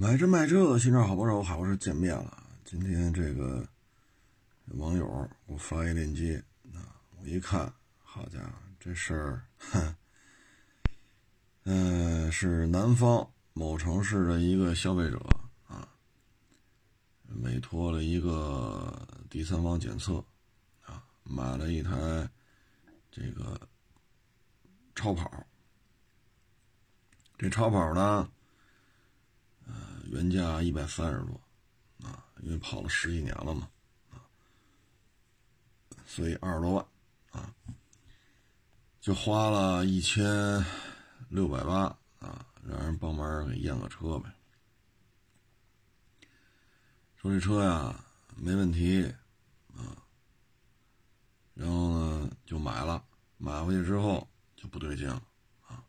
买这卖这，新车好不少，好是见面了。今天这个网友给我发一链接啊，我一看，好家伙，这事儿，哼，嗯，是南方某城市的一个消费者啊，委托了一个第三方检测啊，买了一台这个超跑，这超跑呢。原价一百三十多，啊，因为跑了十几年了嘛，啊，所以二十多万，啊，就花了一千六百八，啊，让人帮忙给验个车呗。说这车呀没问题，啊，然后呢就买了，买回去之后就不对劲了，啊，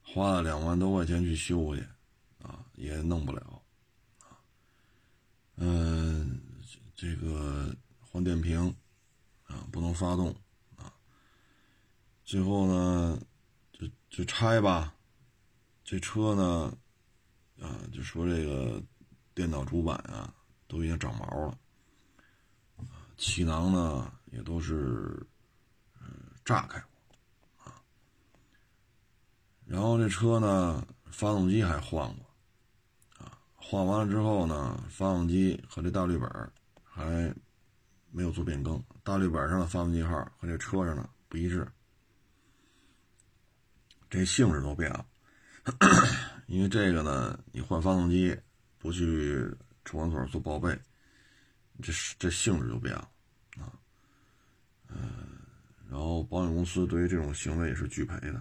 花了两万多块钱去修去。也弄不了，啊，嗯，这个换电瓶，啊，不能发动，啊，最后呢，就就拆吧，这车呢，啊，就说这个电脑主板啊都已经长毛了，啊，气囊呢也都是，嗯，炸开，啊，然后这车呢，发动机还换过。换完了之后呢，发动机和这大绿本还没有做变更，大绿本上的发动机号和这车上的不一致，这性质都变了。因为这个呢，你换发动机不去车管所做报备，这这性质就变了啊。嗯，然后保险公司对于这种行为也是拒赔的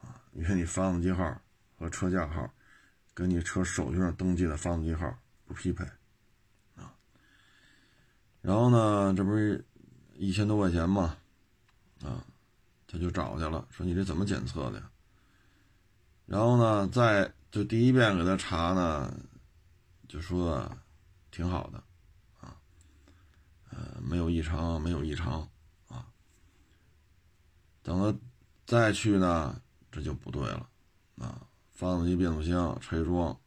啊，因为你发动机号和车架号。跟你车手续上登记的发动机号不匹配，啊，然后呢，这不是一千多块钱嘛，啊，他就找去了，说你这怎么检测的？然后呢，再就第一遍给他查呢，就说挺好的，啊，呃，没有异常，没有异常，啊，等他再去呢，这就不对了，啊。发动机变速箱拆装，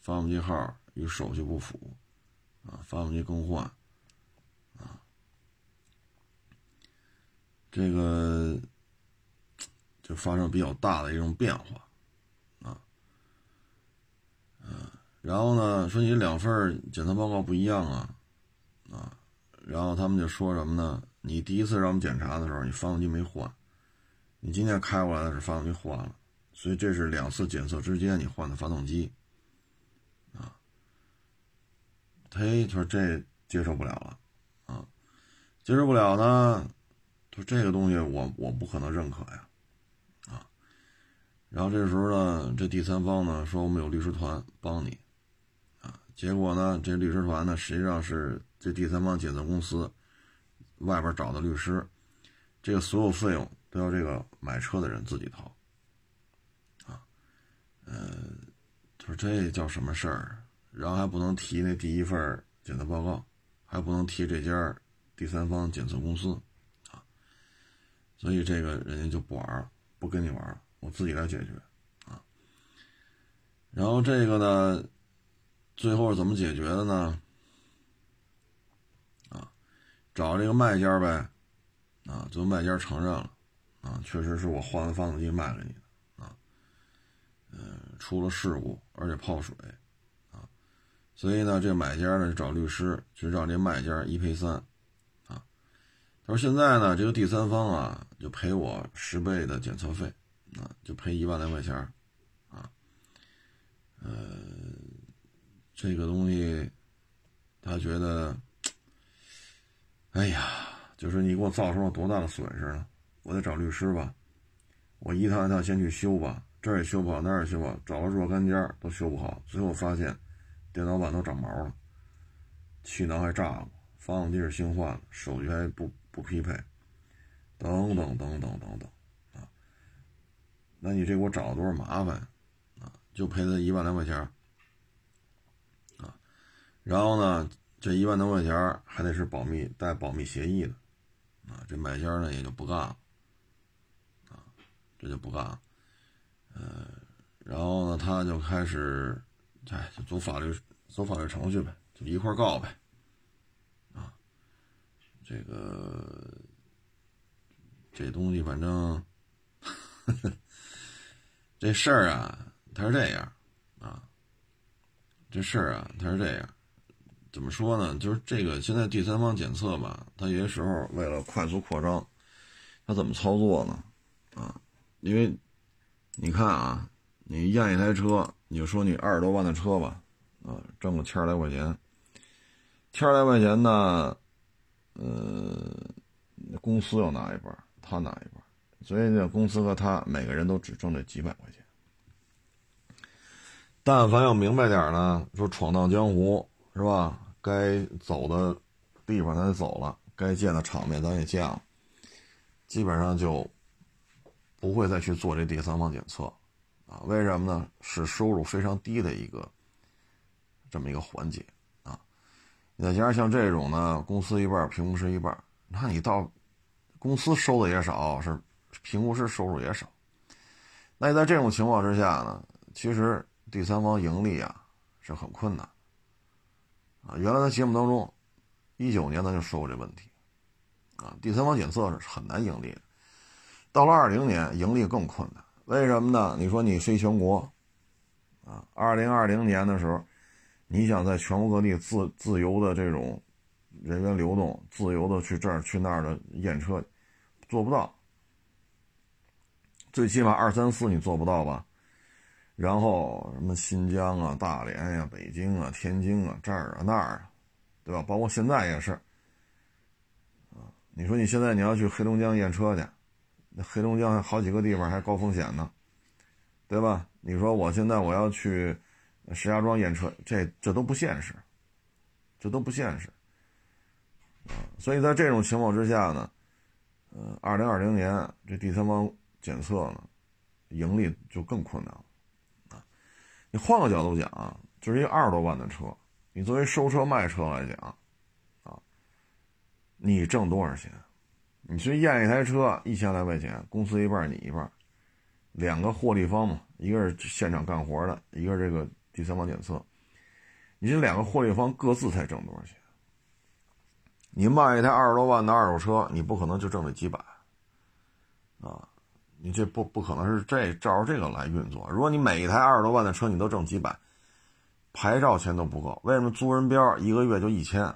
发动机号与手续不符，啊，发动机更换，啊，这个就发生比较大的一种变化，啊，嗯，然后呢，说你两份检测报告不一样啊，啊，然后他们就说什么呢？你第一次让我们检查的时候，你发动机没换，你今天开过来的是发动机换了。所以这是两次检测之间你换的发动机，啊，嘿，他说这接受不了了，啊，接受不了呢，他说这个东西我我不可能认可呀，啊，然后这时候呢，这第三方呢说我们有律师团帮你，啊，结果呢这律师团呢实际上是这第三方检测公司外边找的律师，这个所有费用都要这个买车的人自己掏。嗯，他说这叫什么事儿？然后还不能提那第一份检测报告，还不能提这家第三方检测公司，啊，所以这个人家就不玩了，不跟你玩了，我自己来解决，啊。然后这个呢，最后是怎么解决的呢？啊，找这个卖家呗，啊，最后卖家承认了，啊，确实是我换了发动机卖给你。嗯，出了事故，而且泡水，啊，所以呢，这买家呢就找律师就让这卖家一赔三，啊，他说现在呢，这个第三方啊就赔我十倍的检测费，啊，就赔一万来块钱，啊，呃，这个东西他觉得，哎呀，就是你给我造成了多大的损失呢？我得找律师吧，我一趟一趟先去修吧。这儿也修不好，那儿也修不好，找了若干家都修不好，最后发现电脑板都长毛了，气囊还炸过，发动机是新换的，手续还不不匹配，等等等等等等啊！那你这给我找了多少麻烦啊？就赔他一万来块钱啊！然后呢，这一万多块钱还得是保密带保密协议的啊！这买家呢也就不干了啊，这就不干了。呃，然后呢，他就开始哎，走法律走法律程序呗，就一块告呗，啊，这个这东西反正 这事儿啊，它是这样啊，这事儿啊，它是这样，怎么说呢？就是这个现在第三方检测吧，它有些时候为了快速扩张，它怎么操作呢？啊，因为你看啊。你验一台车，你就说你二十多万的车吧，啊，挣个千来块钱，千来块钱呢，呃，公司要拿一半，他拿一半，所以呢，公司和他每个人都只挣这几百块钱。但凡要明白点呢，说闯荡江湖是吧？该走的地方咱走了，该见的场面咱也见了，基本上就不会再去做这第三方检测。啊，为什么呢？是收入非常低的一个这么一个环节啊！再加上像这种呢，公司一半，评估师一半，那你到公司收的也少，是评估师收入也少。那你在这种情况之下呢，其实第三方盈利啊是很困难啊。原来在节目当中，一九年咱就说过这问题啊，第三方检测是很难盈利的。到了二零年，盈利更困难。为什么呢？你说你飞全国，啊，二零二零年的时候，你想在全国各地自自由的这种人员流动，自由的去这儿去那儿的验车，做不到。最起码二三四你做不到吧？然后什么新疆啊、大连呀、北京啊、天津啊这儿啊那儿啊，对吧？包括现在也是，啊，你说你现在你要去黑龙江验车去。那黑龙江好几个地方还高风险呢，对吧？你说我现在我要去石家庄验车，这这都不现实，这都不现实啊！所以在这种情况之下呢，呃，二零二零年这第三方检测呢，盈利就更困难了啊！你换个角度讲啊，就是一二十多万的车，你作为收车卖车来讲啊，你挣多少钱？你去验一台车一千来块钱，公司一半你一半，两个获利方嘛，一个是现场干活的，一个是这个第三方检测，你这两个获利方各自才挣多少钱？你卖一台二十多万的二手车，你不可能就挣这几百，啊，你这不不可能是这照着这个来运作。如果你每一台二十多万的车你都挣几百，牌照钱都不够。为什么租人标一个月就一千，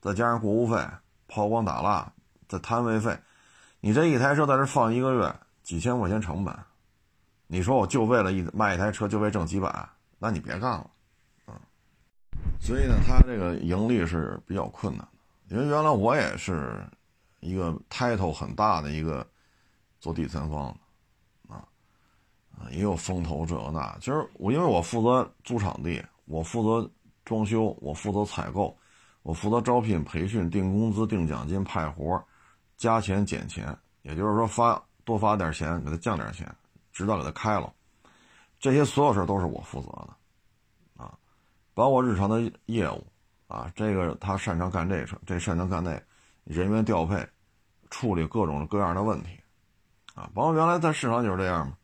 再加上过户费、抛光打蜡？的摊位费，你这一台车在这放一个月，几千块钱成本，你说我就为了一卖一台车就为挣几百，那你别干了，啊，所以呢，他这个盈利是比较困难的，因为原来我也是一个 title 很大的一个做第三方的，啊，啊，也有风投这个那，其实我因为我负责租场地，我负责装修，我负责采购，我负责招聘、培训、定工资、定奖金、派活儿。加钱减钱，也就是说发多发点钱，给他降点钱，直到给他开了。这些所有事都是我负责的，啊，包括日常的业务，啊，这个他擅长干这事，这擅长干那，人员调配，处理各种各样的问题，啊，包括原来在市场就是这样嘛。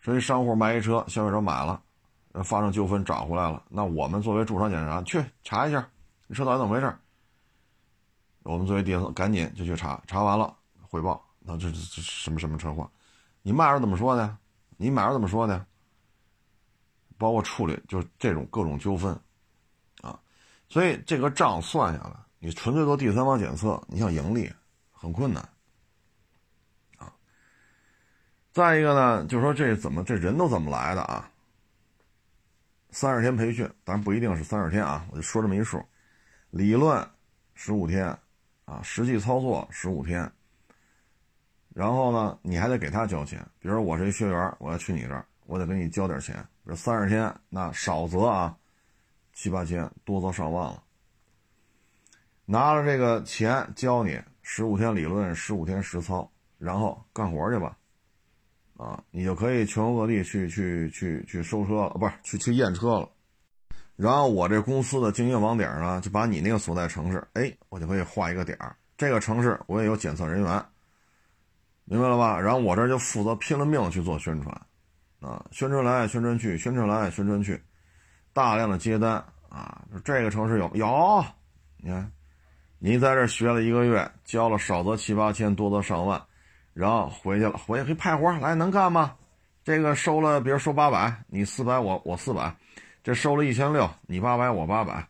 说一商户卖一车，消费者买了，发生纠纷找回来了，那我们作为驻场检查去查一下，你车到底怎么回事？我们作为第，赶紧就去查，查完了汇报。那这这这什么什么车况？你卖人怎么说的？你买人怎么说的？包括处理就是这种各种纠纷，啊，所以这个账算下来，你纯粹做第三方检测，你想盈利很困难，啊。再一个呢，就说这怎么这人都怎么来的啊？三十天培训，当然不一定是三十天啊，我就说这么一数，理论十五天。啊，实际操作十五天，然后呢，你还得给他交钱。比如我是一学员，我要去你这儿，我得给你交点钱。比如三十天，那少则啊七八千，多则上万了。拿了这个钱教你十五天理论，十五天实操，然后干活去吧。啊，你就可以全国各地去去去去收车了，不是去去验车了。然后我这公司的经营网点呢，就把你那个所在城市，哎，我就可以画一个点儿。这个城市我也有检测人员，明白了吧？然后我这就负责拼了命去做宣传，啊，宣传来宣传去，宣传来宣传去，大量的接单啊，这个城市有有，你看，你在这学了一个月，交了少则七八千，多则上万，然后回去了，回去可以派活来能干吗？这个收了，比如收八百，你四百，我我四百，这收了一千六，你八百，我八百，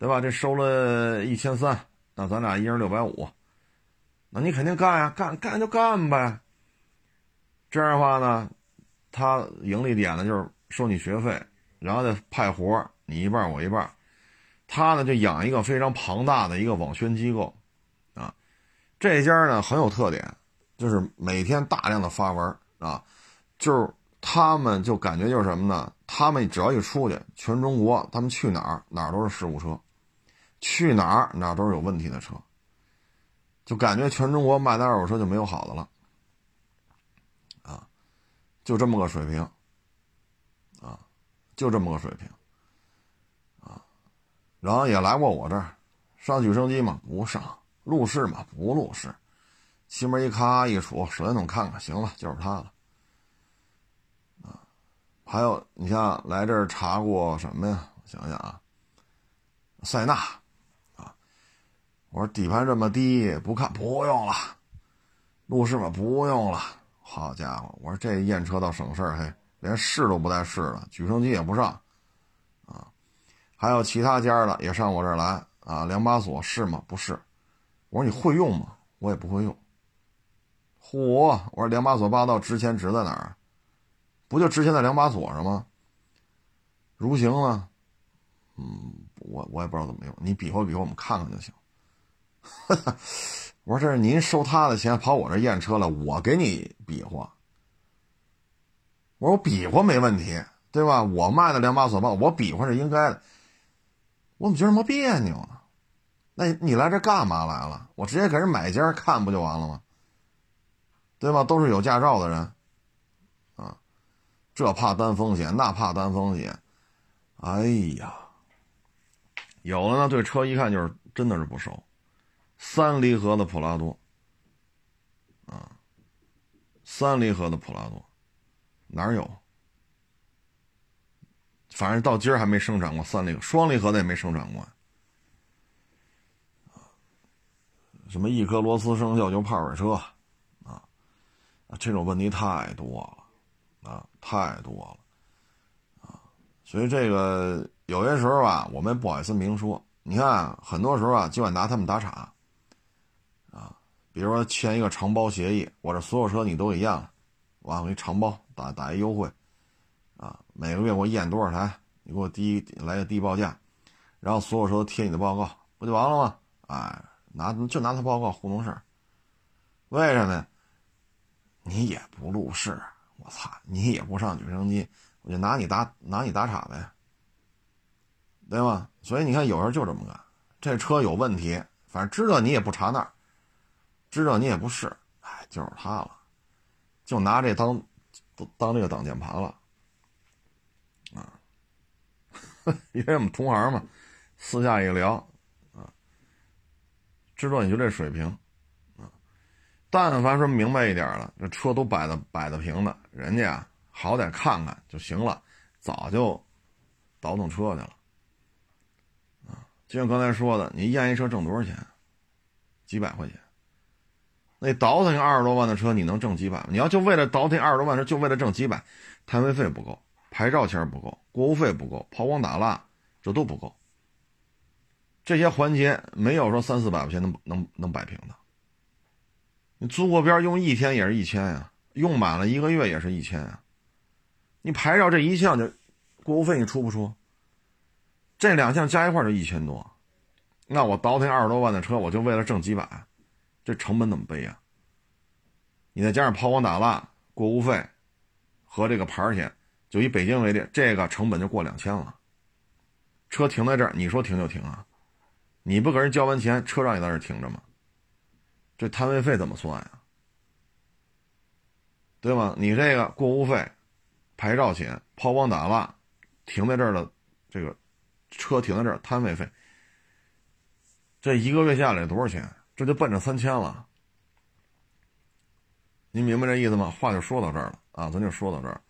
对吧？这收了一千三，那咱俩一人六百五，那你肯定干呀，干干就干呗。这样的话呢，他盈利点呢就是收你学费，然后再派活，你一半我一半。他呢就养一个非常庞大的一个网宣机构，啊，这家呢很有特点，就是每天大量的发文啊。就是他们就感觉就是什么呢？他们只要一出去，全中国他们去哪儿哪儿都是事故车，去哪儿哪儿都是有问题的车，就感觉全中国卖的二手车就没有好的了，啊，就这么个水平，啊，就这么个水平，啊，然后也来过我这儿，上举升机吗？不上，路试吗？不路试，气门一咔一杵，手电筒看看，行了，就是他了。还有，你像来这儿查过什么呀？我想想啊，塞纳，啊，我说底盘这么低，不看不用了，路试吧不用了。好家伙，我说这验车倒省事儿，嘿，连试都不带试了，举升机也不上，啊，还有其他家的也上我这儿来啊，两把锁是吗？不是，我说你会用吗？我也不会用。嚯，我说两把锁霸道值钱值在哪儿？不就值钱在两把锁上吗？如行呢？嗯，我我也不知道怎么用，你比划比划，我们看看就行。我说这是您收他的钱跑我这验车了，我给你比划。我说我比划没问题，对吧？我卖的两把锁吧，我比划是应该的。我怎么觉得么别扭呢？那你来这干嘛来了？我直接给人买家看不就完了吗？对吧？都是有驾照的人。这怕担风险，那怕担风险，哎呀，有的呢，对车一看就是真的是不熟，三离合的普拉多，啊，三离合的普拉多，哪有？反正到今儿还没生产过三离合，双离合的也没生产过，什么一颗螺丝生锈就泡水车，啊，这种问题太多了。啊，太多了，啊，所以这个有些时候吧，我们不好意思明说。你看，很多时候啊，就爱拿他们打岔，啊，比如说签一个承包协议，我这所有车你都给验了，完我给你承包打打一优惠，啊，每个月我验多少台，你给我低来个低报价，然后所有车都贴你的报告，不就完了吗？哎，拿就拿他报告糊弄事儿，为什么呀？你也不入市。我操，你也不上举升机，我就拿你打拿你打岔呗，对吧？所以你看，有时候就这么干。这车有问题，反正知道你也不查那儿，知道你也不是，哎，就是他了，就拿这当当这个挡箭牌了，啊，因为我们同行嘛，私下一聊，啊，知道你就这水平。但凡说明白一点了，这车都摆的摆的平的，人家啊好歹看看就行了，早就倒腾车去了。啊，就像刚才说的，你验一车挣多少钱？几百块钱。那倒腾二十多万的车，你能挣几百？你要就为了倒腾二十多万车，就为了挣几百，摊位费不够，牌照钱不够，过户费不够，抛光打蜡这都不够。这些环节没有说三四百块钱能能能摆平的。租过边用一天也是一千呀，用满了一个月也是一千啊。你牌照这一项就过户费你出不出？这两项加一块就一千多，那我倒腾二十多万的车，我就为了挣几百，这成本怎么背呀？你再加上抛光打蜡、过户费和这个牌钱，就以北京为例，这个成本就过两千了。车停在这儿，你说停就停啊？你不给人交完钱，车让你在这停着吗？这摊位费怎么算呀？对吗？你这个过户费、牌照钱、抛光打蜡、停在这儿的这个车停在这儿摊位费，这一个月下来多少钱？这就奔着三千了。您明白这意思吗？话就说到这儿了啊，咱就说到这儿。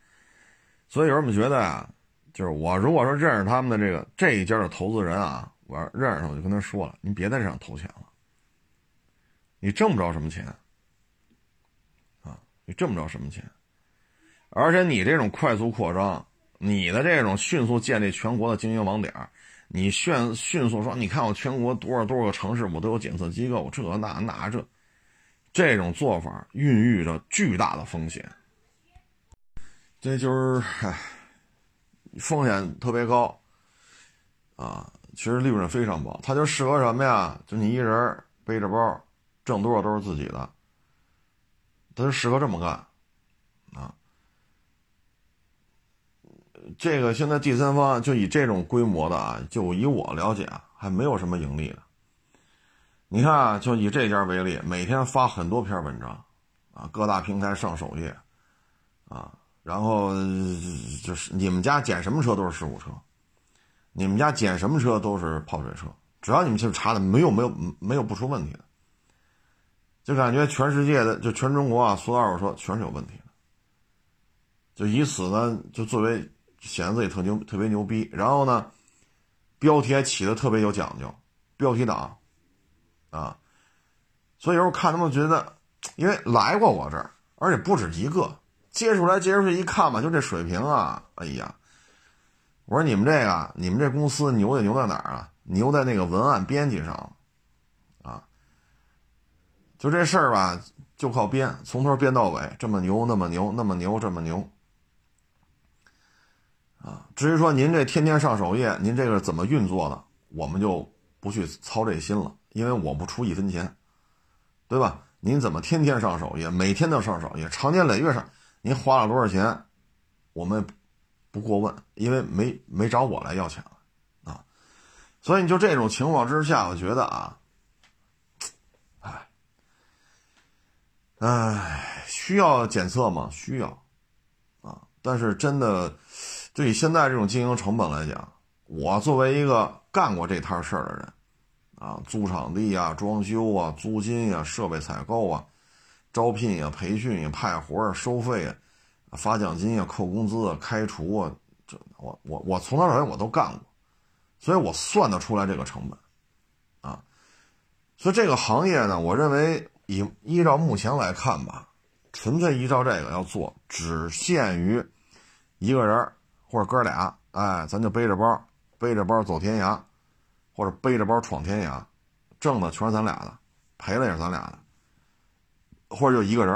所以有人们觉得啊，就是我如果说认识他们的这个这一家的投资人啊，我要认识他，我就跟他说了，您别在这上投钱了，你挣不着什么钱，啊，你挣不着什么钱，而且你这种快速扩张，你的这种迅速建立全国的经营网点，你迅迅速说，你看我全国多少多少个城市，我都有检测机构，这那那这，这种做法孕育着巨大的风险。这就是唉，风险特别高啊，其实利润非常薄。它就适合什么呀？就你一人背着包，挣多少都是自己的，他适合这么干啊。这个现在第三方就以这种规模的啊，就以我了解啊，还没有什么盈利的。你看啊，就以这家为例，每天发很多篇文章啊，各大平台上首页啊。然后就是你们家捡什么车都是事故车，你们家捡什么车都是泡水车，只要你们去查的，没有没有没有不出问题的，就感觉全世界的就全中国啊，所有二手车全是有问题的，就以此呢就作为显得自己特牛特别牛逼，然后呢标题还起的特别有讲究，标题党啊，所以有时候看他们觉得，因为来过我这儿，而且不止一个。接出来，接出去一看吧，就这水平啊！哎呀，我说你们这个，你们这公司牛也牛在哪儿啊？牛在那个文案编辑上，就这事儿吧，就靠编，从头编到尾，这么牛，那么牛，那么牛，这么牛，啊！至于说您这天天上首页，您这个怎么运作的，我们就不去操这心了，因为我不出一分钱，对吧？您怎么天天上首页，每天都上首页，长年累月上？您花了多少钱，我们不过问，因为没没找我来要钱啊，所以你就这种情况之下，我觉得啊，哎，需要检测吗？需要啊，但是真的，就以现在这种经营成本来讲，我作为一个干过这摊事儿的人啊，租场地啊、装修啊、租金呀、设备采购啊。招聘呀，培训呀，派活儿，收费啊，发奖金呀，扣工资啊，开除啊，这我我我从头到尾我都干过，所以我算得出来这个成本，啊，所以这个行业呢，我认为以依照目前来看吧，纯粹依照这个要做，只限于一个人或者哥俩，哎，咱就背着包背着包走天涯，或者背着包闯天涯，挣的全是咱俩的，赔了也是咱俩的。或者就一个人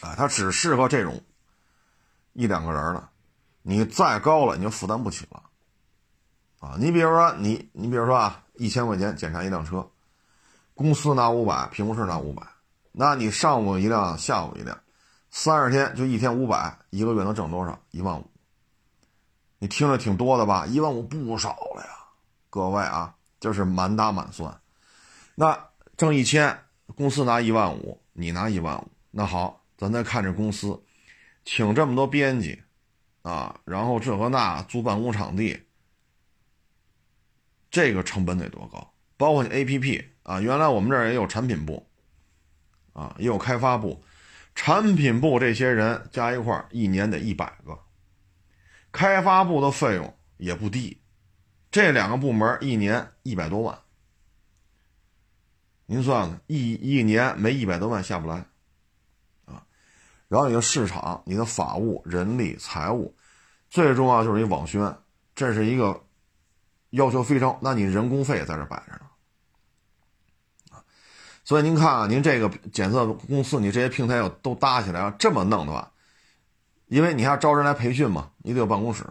啊，他只适合这种一两个人的，你再高了你就负担不起了，啊，你比如说你，你比如说啊，一千块钱检查一辆车，公司拿五百，评估室拿五百，那你上午一辆，下午一辆，三十天就一天五百，一个月能挣多少？一万五，你听着挺多的吧？一万五不少了呀，各位啊，就是满打满算，那挣一千。公司拿一万五，你拿一万五，那好，咱再看这公司，请这么多编辑，啊，然后这和那租办公场地，这个成本得多高？包括你 A P P 啊，原来我们这儿也有产品部，啊，也有开发部，产品部这些人加一块一年得一百个，开发部的费用也不低，这两个部门一年一百多万。您算算，一一年没一百多万下不来，啊，然后你的市场、你的法务、人力、财务，最重要就是一网宣，这是一个要求非常，那你人工费在这摆着呢，所以您看啊，您这个检测公司，你这些平台要都搭起来，要这么弄的话，因为你还要招人来培训嘛，你得有办公室，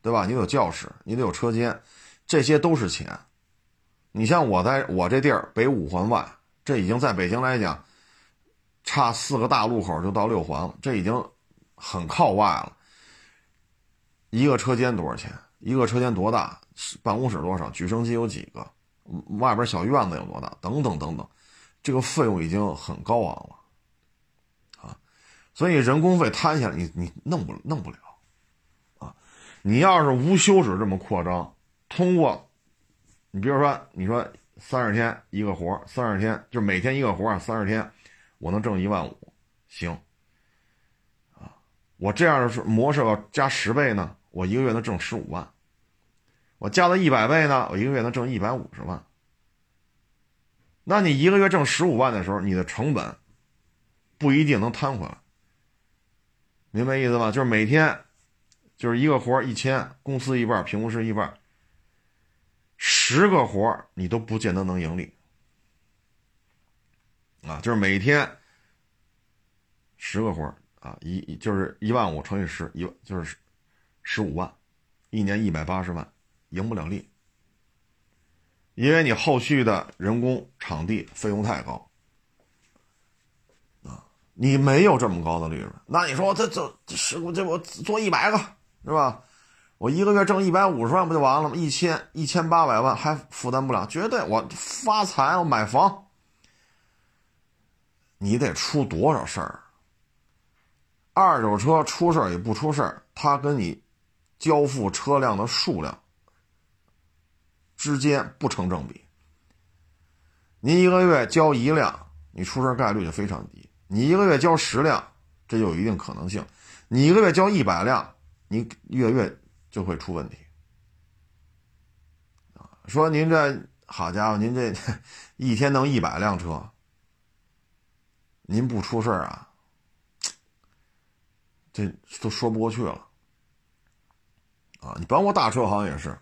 对吧？你得有教室，你得有车间，这些都是钱。你像我在我这地儿北五环外，这已经在北京来讲，差四个大路口就到六环了，这已经很靠外了。一个车间多少钱？一个车间多大？办公室多少？举升机有几个？外边小院子有多大？等等等等，这个费用已经很高昂了，啊，所以人工费摊下来，你你弄不弄不了，啊，你要是无休止这么扩张，通过。你比如说，你说三十天一个活三十天就每天一个活三十天，我能挣一万五，行，啊，我这样的模式要加十倍呢，我一个月能挣十五万；我加到一百倍呢，我一个月能挣一百五十万。那你一个月挣十五万的时候，你的成本不一定能摊回来，明白意思吧？就是每天就是一个活一千，公司一半，评估师一半，十个活你都不见得能盈利啊！就是每天十个活啊，一就是一万五乘以十，一就是十五万，一年一百八十万，赢不了利，因为你后续的人工、场地费用太高啊，你没有这么高的利润。那你说这这这这我做一百个是吧？我一个月挣一百五十万不就完了吗？一千一千八百万还负担不了，绝对我发财，我买房，你得出多少事儿？二手车出事儿也不出事儿，它跟你交付车辆的数量之间不成正比。你一个月交一辆，你出事概率就非常低；你一个月交十辆，这就有一定可能性；你一个月交一百辆，你月月就会出问题。说您这好家伙，您这 一天弄一百辆车，您不出事啊？这都说不过去了，啊！你包括大车好像也是，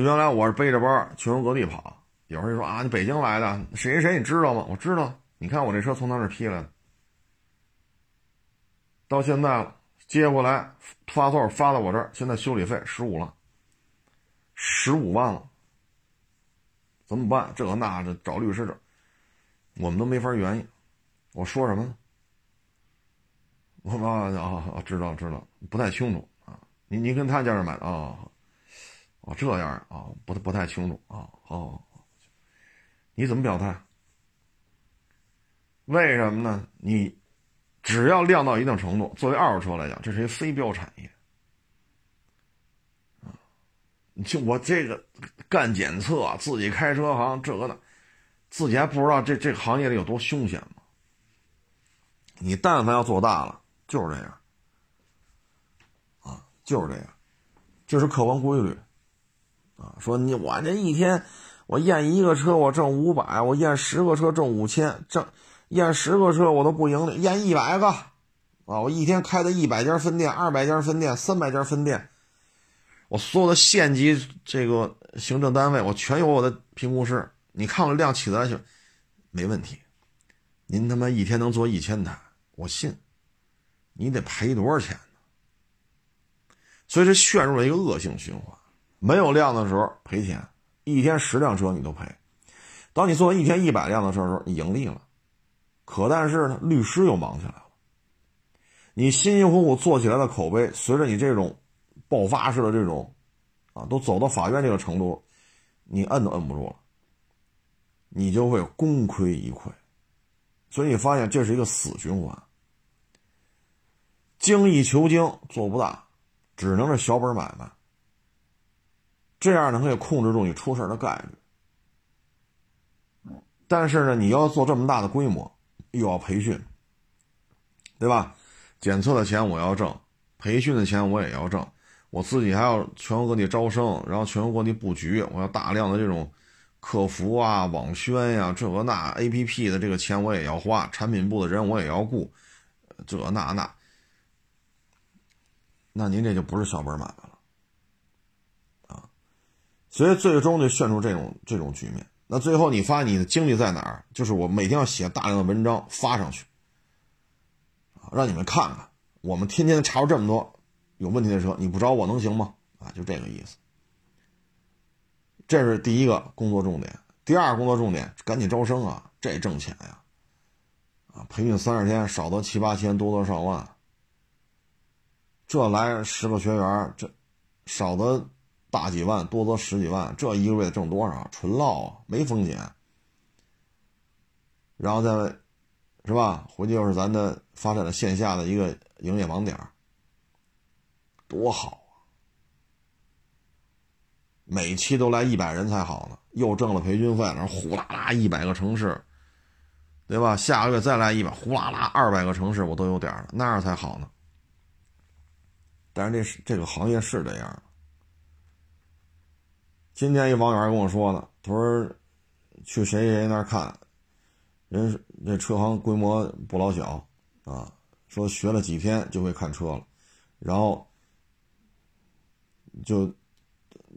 原来我是背着包全国各地跑，有人就说啊，你北京来的，谁谁谁你知道吗？我知道，你看我这车从哪儿批来的，到现在了，接过来发错发到我这儿，现在修理费十五了，十五万了，怎么办？这个那的找律师这，我们都没法儿原因，我说什么呢？我啊啊啊！知道知道，不太清楚啊。您您跟他家人买的啊？哦这样啊，不不太清楚啊。哦，你怎么表态？为什么呢？你只要量到一定程度，作为二手车来讲，这是一非标产业啊。你就我这个干检测，自己开车行，这个的，自己还不知道这这个行业里有多凶险吗？你但凡要做大了。就是这样，啊，就是这样，这是客观规律，说你我这一天我验一个车我挣五百，我验十个车挣五千，挣验十个车我都不盈利，验一百个，啊，我一天开的一百家分店、二百家分店、三百家分店，我所有的县级这个行政单位我全有我的评估师，你看我量起得来就没问题，您他妈一天能做一千台，我信。你得赔多少钱呢？所以这陷入了一个恶性循环。没有量的时候赔钱，一天十辆车你都赔；当你做一天一百辆的车的时候，你盈利了。可但是呢，律师又忙起来了。你辛辛苦苦做起来的口碑，随着你这种爆发式的这种啊，都走到法院这个程度，你摁都摁不住了，你就会功亏一篑。所以你发现这是一个死循环。精益求精做不大，只能是小本买卖。这样呢可以控制住你出事的概率。但是呢，你要做这么大的规模，又要培训，对吧？检测的钱我要挣，培训的钱我也要挣，我自己还要全国各地招生，然后全国各地布局，我要大量的这种客服啊、网宣呀，这个那 A P P 的这个钱我也要花，产品部的人我也要雇，这那那。那您这就不是小本买卖，所以最终就陷入这种这种局面。那最后你发现你的精力在哪儿？就是我每天要写大量的文章发上去，让你们看看。我们天天查出这么多有问题的车，你不找我能行吗？啊，就这个意思。这是第一个工作重点。第二个工作重点，赶紧招生啊，这挣钱呀，啊，培训三十天，少则七八千，多则上万。这来十个学员，这少则大几万，多则十几万，这一个月挣多少？纯捞啊，没风险。然后再，是吧？回去又是咱的发展的线下的一个营业网点，多好啊！每期都来一百人才好呢，又挣了培训费，然后呼啦啦一百个城市，对吧？下个月再来一百，呼啦啦二百个城市我都有点了，那样才好呢。但是这是这个行业是这样。今天一网友还跟我说呢，他说去谁谁那儿看，人这车行规模不老小啊，说学了几天就会看车了，然后就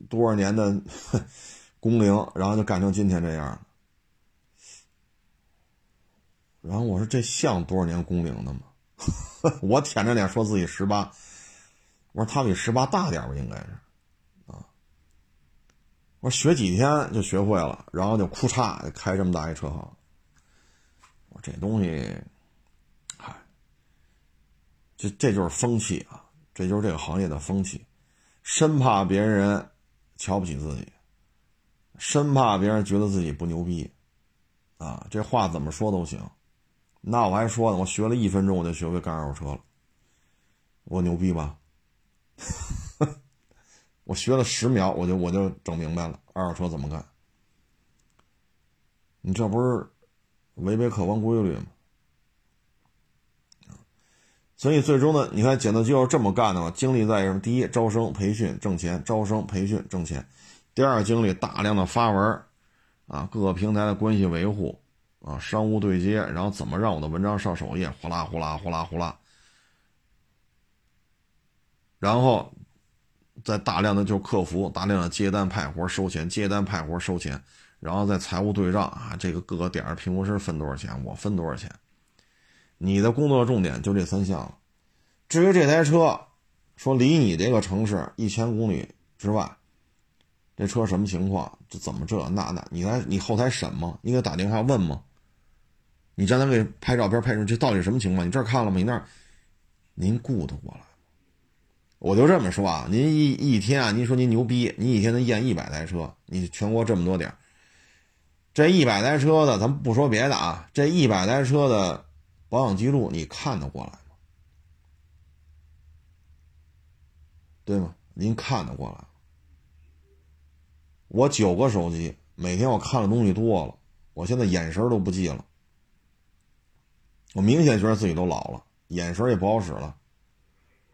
多少年的 工龄，然后就干成今天这样。然后我说这像多少年工龄的吗？我舔着脸说自己十八，我说他比十八大点吧，应该是，我学几天就学会了，然后就哭嚓开这么大一车行。我说这东西，嗨，这这就是风气啊，这就是这个行业的风气，生怕别人瞧不起自己，生怕别人觉得自己不牛逼，啊，这话怎么说都行。那我还说呢，我学了一分钟我就学会干二手车了，我牛逼吧？我学了十秒我就我就整明白了二手车怎么干。你这不是违背客观规律吗？所以最终呢，你看剪刀就要这么干的话，精力在什么？第一，招生培训挣钱，招生培训挣钱；第二，精力大量的发文，啊，各个平台的关系维护。啊，商务对接，然后怎么让我的文章上首页？呼啦呼啦呼啦呼啦，然后在大量的就是客服，大量的接单派活收钱，接单派活收钱，然后在财务对账啊，这个各个点儿评估师分多少钱，我分多少钱？你的工作重点就这三项。至于这台车，说离你这个城市一千公里之外，这车什么情况？这怎么这那那？你来你后台审吗？你给打电话问吗？你让他给拍照片拍出这到底什么情况？你这儿看了吗？你那儿，您顾得过来吗？我就这么说啊，您一一天啊，您说您牛逼，您一天能验一百台车，你全国这么多点这一百台车的，咱不说别的啊，这一百台车的保养记录你看得过来吗？对吗？您看得过来吗？我九个手机，每天我看的东西多了，我现在眼神都不记了。我明显觉得自己都老了，眼神也不好使了，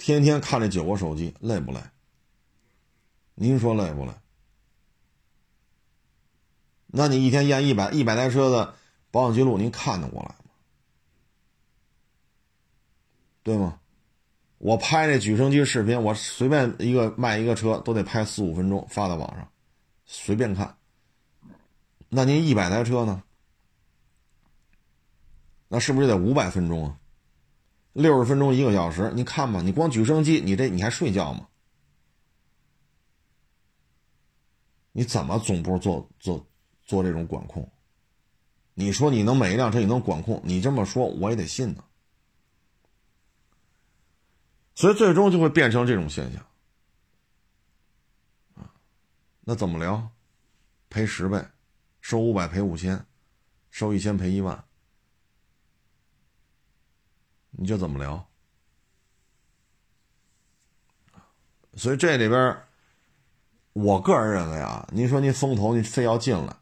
天天看这九个手机，累不累？您说累不累？那你一天验一百一百台车的保养记录，您看得过来吗？对吗？我拍这举升机视频，我随便一个卖一个车都得拍四五分钟发到网上，随便看。那您一百台车呢？那是不是得五百分钟啊？六十分钟一个小时，你看吧，你光举升机，你这你还睡觉吗？你怎么总部做做做这种管控？你说你能每一辆车你能管控？你这么说我也得信呢。所以最终就会变成这种现象。那怎么聊？赔十倍，收五百赔五千，收一千赔一万。你就怎么聊？所以这里边，我个人认为啊，您说您风投，你非要进来，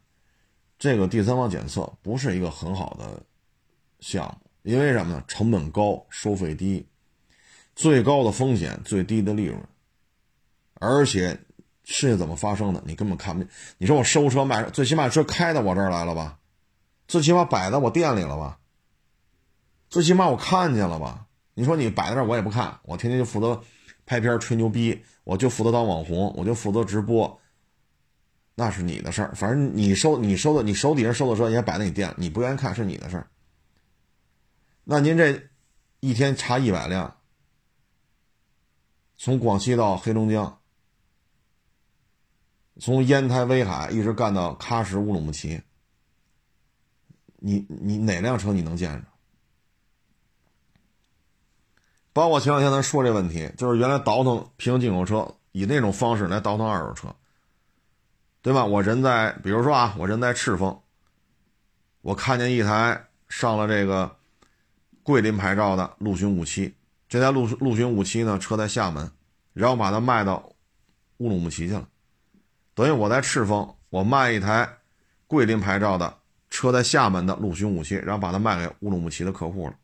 这个第三方检测不是一个很好的项目，因为什么呢？成本高，收费低，最高的风险，最低的利润，而且事情怎么发生的，你根本看不见。你说我收车卖，最起码车开到我这儿来了吧？最起码摆在我店里了吧？最起码我看见了吧？你说你摆在这儿，我也不看，我天天就负责拍片吹牛逼，我就负责当网红，我就负责直播，那是你的事儿。反正你收你收的，你手底下收的车也摆在你店，你不愿意看是你的事儿。那您这一天查一百辆，从广西到黑龙江，从烟台威海一直干到喀什乌鲁木齐，你你哪辆车你能见着？包括前两天咱说这问题，就是原来倒腾平行进口车，以那种方式来倒腾二手车，对吧？我人在，比如说啊，我人在赤峰，我看见一台上了这个桂林牌照的陆巡五七，这台陆陆巡五七呢，车在厦门，然后把它卖到乌鲁木齐去了，等于我在赤峰，我卖一台桂林牌照的车在厦门的陆巡五七，然后把它卖给乌鲁木齐的客户了。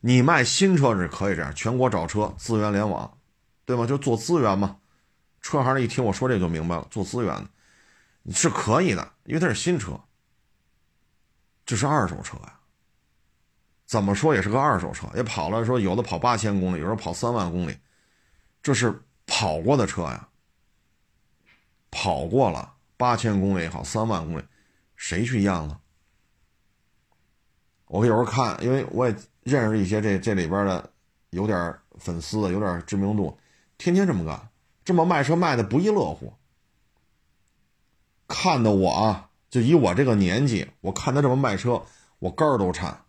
你卖新车是可以这样，全国找车，资源联网，对吗？就做资源嘛。车行一听我说这就明白了，做资源的是可以的，因为它是新车，这是二手车呀。怎么说也是个二手车，也跑了，说有的跑八千公里，有时候跑三万公里，这是跑过的车呀，跑过了八千公里也好，三万公里，谁去验了？我有时候看，因为我也认识一些这这里边的有点粉丝，有点知名度，天天这么干，这么卖车卖的不亦乐乎。看的我啊，就以我这个年纪，我看他这么卖车，我肝儿都颤。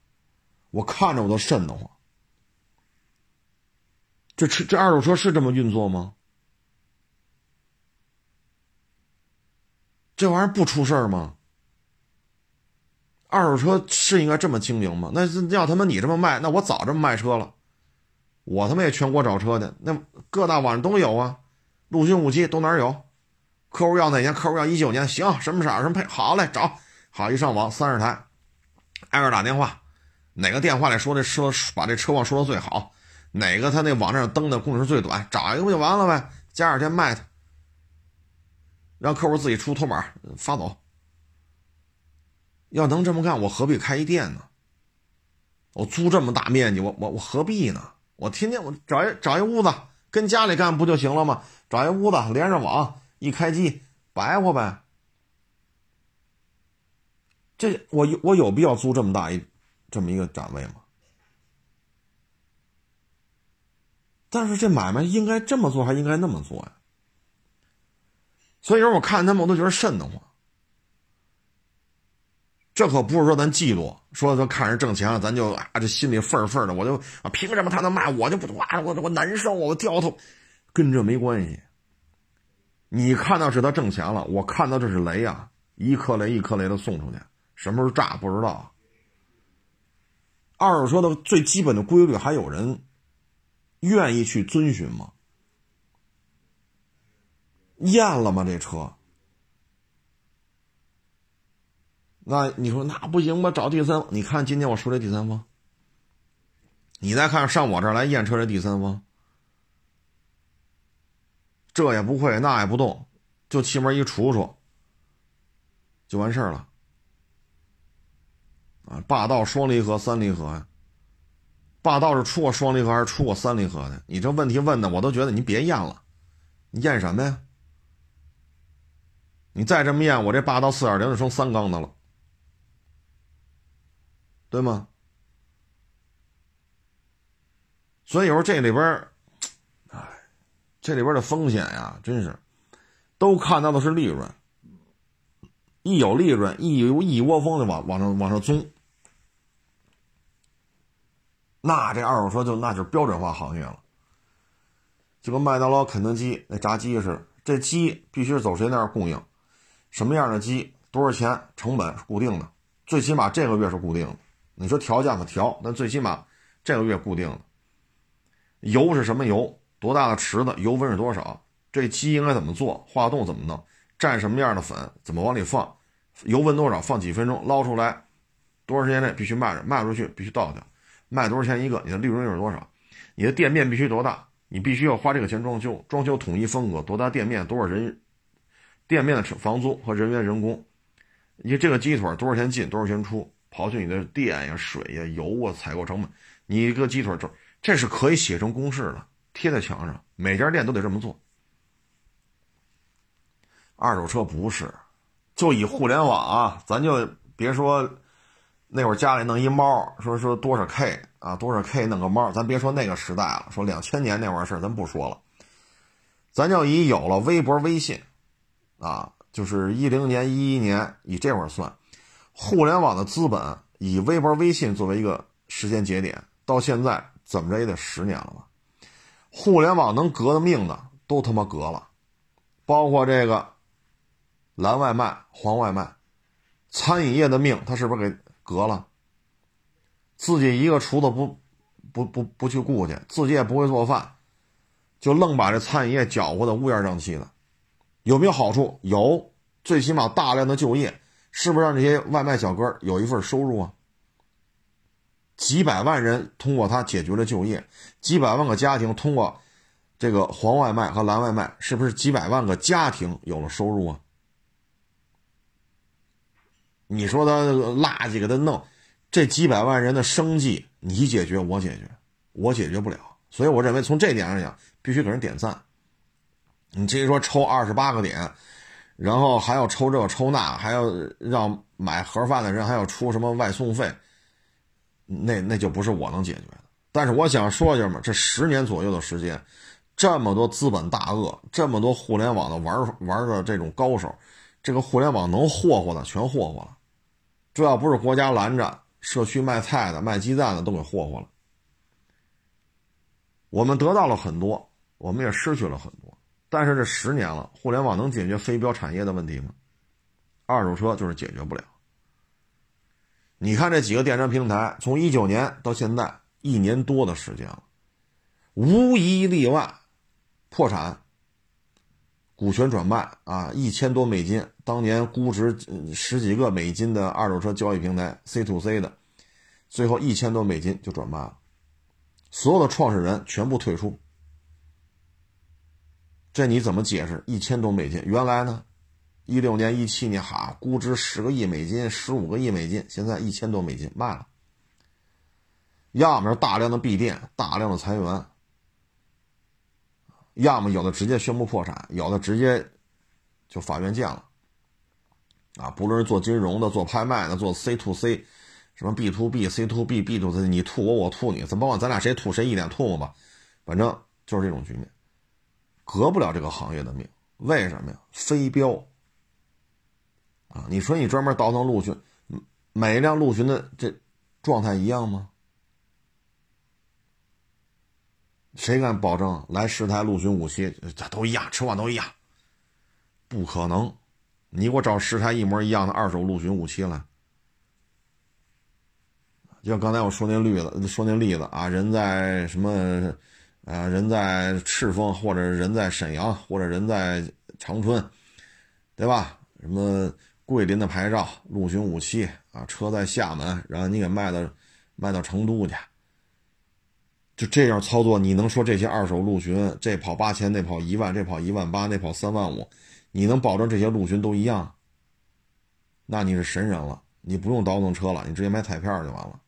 我看着我都瘆得慌。这车这二手车是这么运作吗？这玩意儿不出事儿吗？二手车是应该这么经营吗？那要他妈你这么卖，那我早这么卖车了。我他妈也全国找车去，那各大网上都有啊，陆军武器都哪有？客户要哪年？客户要一九年，行，什么色什么配？好嘞，找好一上网三十台，挨个打电话。哪个电话里说这车把这车况说的最好？哪个他那网站上登的公里数最短？找一个不就完了呗？加二天卖他，让客户自己出托码发走。要能这么干，我何必开一店呢？我租这么大面积，我我我何必呢？我天天我找一找一屋子，跟家里干不就行了吗？找一屋子连上网，一开机白活呗。这我我有必要租这么大一？这么一个展位吗，但是这买卖应该这么做，还应该那么做呀？所以说，我看他们我都觉得瘆得慌。这可不是说咱嫉妒，说说看人挣钱了，咱就啊这心里愤愤的，我就啊凭什么他能卖，我就不哇我我难受，我掉头，跟这没关系。你看到是他挣钱了，我看到这是雷啊，一颗雷一颗雷的送出去，什么时候炸不知道。二手车的最基本的规律，还有人愿意去遵循吗？验了吗？这车？那你说那不行吧？找第三，你看今天我说这第三方，你再看上我这儿来验车这第三方，这也不会，那也不动，就气门一杵杵，就完事儿了。啊，霸道双离合、三离合呀？霸道是出过双离合还是出过三离合的？你这问题问的，我都觉得你别验了，你验什么呀？你再这么验，我这霸道四点零就成三缸的了，对吗？所以有时候这里边，哎，这里边的风险呀，真是都看到的是利润，一有利润，一一窝蜂的往往上往上冲。那这二手车就那就是标准化行业了，就跟麦当劳、肯德基那炸鸡似的，这鸡必须走谁那儿供应，什么样的鸡，多少钱，成本是固定的，最起码这个月是固定的。你说调价可调，但最起码这个月固定的。油是什么油，多大的池子，油温是多少，这鸡应该怎么做，化冻怎么弄，蘸什么样的粉，怎么往里放，油温多少，放几分钟，捞出来，多长时间内必须卖着，卖出去必须倒掉。卖多少钱一个？你的利润又是多少？你的店面必须多大？你必须要花这个钱装修，装修统一风格，多大店面，多少人？店面的房租和人员人工，你这个鸡腿多少钱进，多少钱出？刨去你的电呀、水呀、油啊，采购成本，你一个鸡腿这这是可以写成公式的，贴在墙上，每家店都得这么做。二手车不是，就以互联网啊，咱就别说。那会儿家里弄一猫，说说多少 K 啊，多少 K 弄个猫，咱别说那个时代了，说两千年那会儿事咱不说了，咱就以有了微博、微信，啊，就是一零年、一一年，以这会儿算，互联网的资本以微博、微信作为一个时间节点，到现在怎么着也得十年了吧？互联网能革的命的都他妈革了，包括这个蓝外卖、黄外卖，餐饮业的命，他是不是给？革了，自己一个厨子不不不不去顾去，自己也不会做饭，就愣把这餐饮业搅和的乌烟瘴气的，有没有好处？有，最起码大量的就业，是不是让这些外卖小哥有一份收入啊？几百万人通过他解决了就业，几百万个家庭通过这个黄外卖和蓝外卖，是不是几百万个家庭有了收入啊？你说他垃圾给他弄，这几百万人的生计你解决我解决，我解决不了，所以我认为从这点上讲，必须给人点赞。你至于说抽二十八个点，然后还要抽这抽那，还要让买盒饭的人还要出什么外送费，那那就不是我能解决的。但是我想说一下嘛，这十年左右的时间，这么多资本大鳄，这么多互联网的玩玩的这种高手，这个互联网能霍霍的全霍霍了。这要不是国家拦着，社区卖菜的、卖鸡蛋的都给霍霍了。我们得到了很多，我们也失去了很多。但是这十年了，互联网能解决非标产业的问题吗？二手车就是解决不了。你看这几个电商平台，从一九年到现在一年多的时间了，无一例外破产。股权转卖啊，一千多美金，当年估值十几个美金的二手车交易平台 C to C 的，最后一千多美金就转卖了，所有的创始人全部退出。这你怎么解释？一千多美金，原来呢，一六年、一七年哈，估值十个亿美金、十五个亿美金，现在一千多美金卖了，要么是大量的闭店，大量的裁员。要么有的直接宣布破产，有的直接就法院见了，啊，不论是做金融的、做拍卖的、做 C to C，什么 B to B、C to B、B to C，你吐我，我吐你，咱甭管咱俩谁吐谁一脸唾沫吧，反正就是这种局面，革不了这个行业的命。为什么呀？非标啊！你说你专门倒腾陆巡，每一辆陆巡的这状态一样吗？谁敢保证来十台陆巡五七，这都一样，车况都一样？不可能！你给我找十台一模一样的二手陆巡五七来。就刚才我说那例子，说那例子啊，人在什么啊？人在赤峰，或者人在沈阳，或者人在长春，对吧？什么桂林的牌照陆巡五七啊？车在厦门，然后你给卖到卖到成都去。就这样操作，你能说这些二手陆巡这跑八千，那跑一万，这跑一万八，那跑三万五，你能保证这些陆巡都一样？那你是神人了，你不用倒腾车了，你直接买彩票就完了。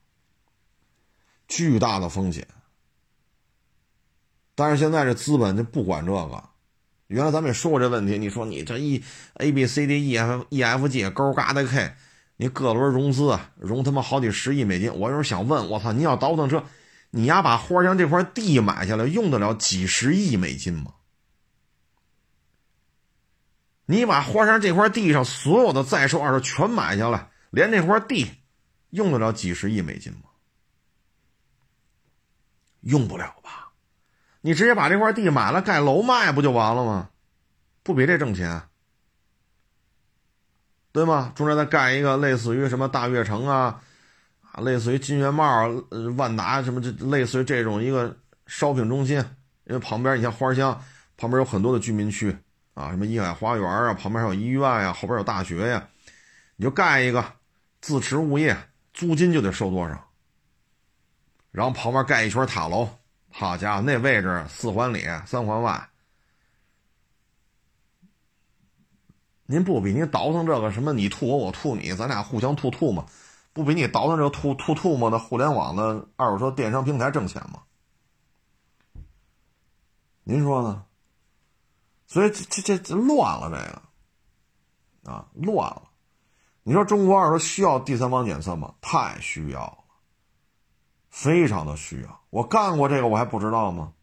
巨大的风险。但是现在这资本就不管这个。原来咱们也说过这问题，你说你这一 A B C D E F E F G 勾嘎的 K，你各轮融资融他妈好几十亿美金，我有时候想问，我操，你要倒腾车？你丫把花乡这块地买下来，用得了几十亿美金吗？你把花山这块地上所有的在售二手全买下来，连这块地用得了几十亿美金吗？用不了吧？你直接把这块地买了盖楼卖不就完了吗？不比这挣钱，对吗？中间再盖一个类似于什么大悦城啊？啊，类似于金源茂、呃万达什么，这类似于这种一个商品中心，因为旁边你像花乡旁边有很多的居民区啊，什么怡海花园啊，旁边还有医院呀，后边有大学呀，你就盖一个自持物业，租金就得收多少？然后旁边盖一圈塔楼，好家伙，那位置四环里三环外，您不比您倒腾这个什么你吐我我吐你，咱俩互相吐吐嘛？不比你倒腾这个吐吐吐沫的互联网的二手车电商平台挣钱吗？您说呢？所以这这这乱了，这个啊乱了。你说中国二手车需要第三方检测吗？太需要了，非常的需要。我干过这个，我还不知道吗？